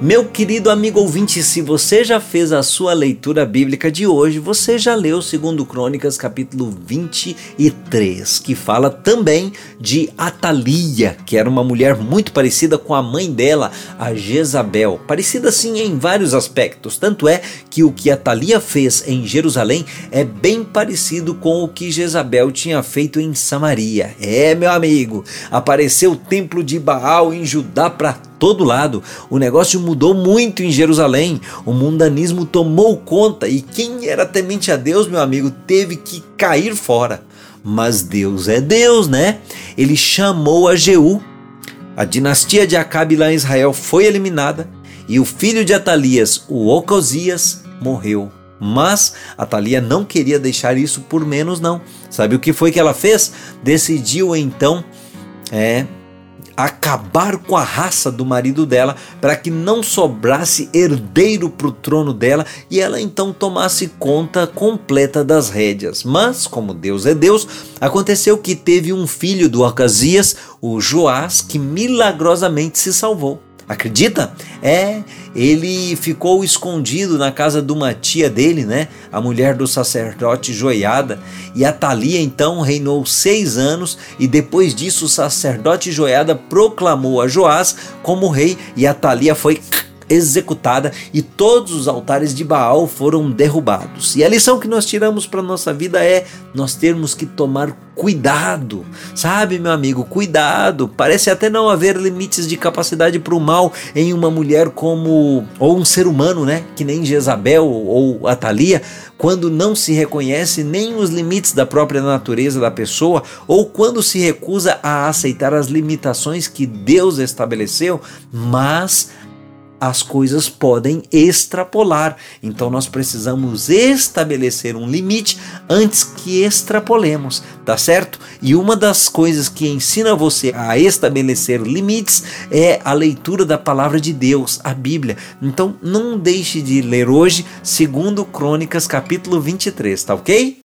Meu querido amigo ouvinte, se você já fez a sua leitura bíblica de hoje, você já leu 2 Crônicas capítulo 23, que fala também de Atalia, que era uma mulher muito parecida com a mãe dela, a Jezabel. Parecida assim em vários aspectos, tanto é que o que Atalia fez em Jerusalém é bem parecido com o que Jezabel tinha feito em Samaria. É, meu amigo, apareceu o templo de Baal em Judá para todo lado. O negócio mudou muito em Jerusalém. O mundanismo tomou conta e quem era temente a Deus, meu amigo, teve que cair fora. Mas Deus é Deus, né? Ele chamou a Jeú. A dinastia de Acabe lá em Israel foi eliminada e o filho de Atalias, o Ocosias, morreu. Mas Atalia não queria deixar isso por menos não. Sabe o que foi que ela fez? Decidiu então é acabar com a raça do marido dela para que não sobrasse herdeiro para o trono dela e ela então tomasse conta completa das rédeas. Mas, como Deus é Deus, aconteceu que teve um filho do Acasias, o Joás, que milagrosamente se salvou. Acredita? É, ele ficou escondido na casa de uma tia dele, né? A mulher do sacerdote Joiada. E a Thalia então reinou seis anos. E depois disso, o sacerdote Joiada proclamou a Joás como rei. E a Thalia foi executada e todos os altares de Baal foram derrubados. E a lição que nós tiramos para nossa vida é nós termos que tomar cuidado, sabe, meu amigo, cuidado. Parece até não haver limites de capacidade para o mal em uma mulher como ou um ser humano, né, que nem Jezabel ou Atalia, quando não se reconhece nem os limites da própria natureza da pessoa ou quando se recusa a aceitar as limitações que Deus estabeleceu, mas as coisas podem extrapolar. Então nós precisamos estabelecer um limite antes que extrapolemos, tá certo? E uma das coisas que ensina você a estabelecer limites é a leitura da palavra de Deus, a Bíblia. Então não deixe de ler hoje, segundo Crônicas capítulo 23, tá OK?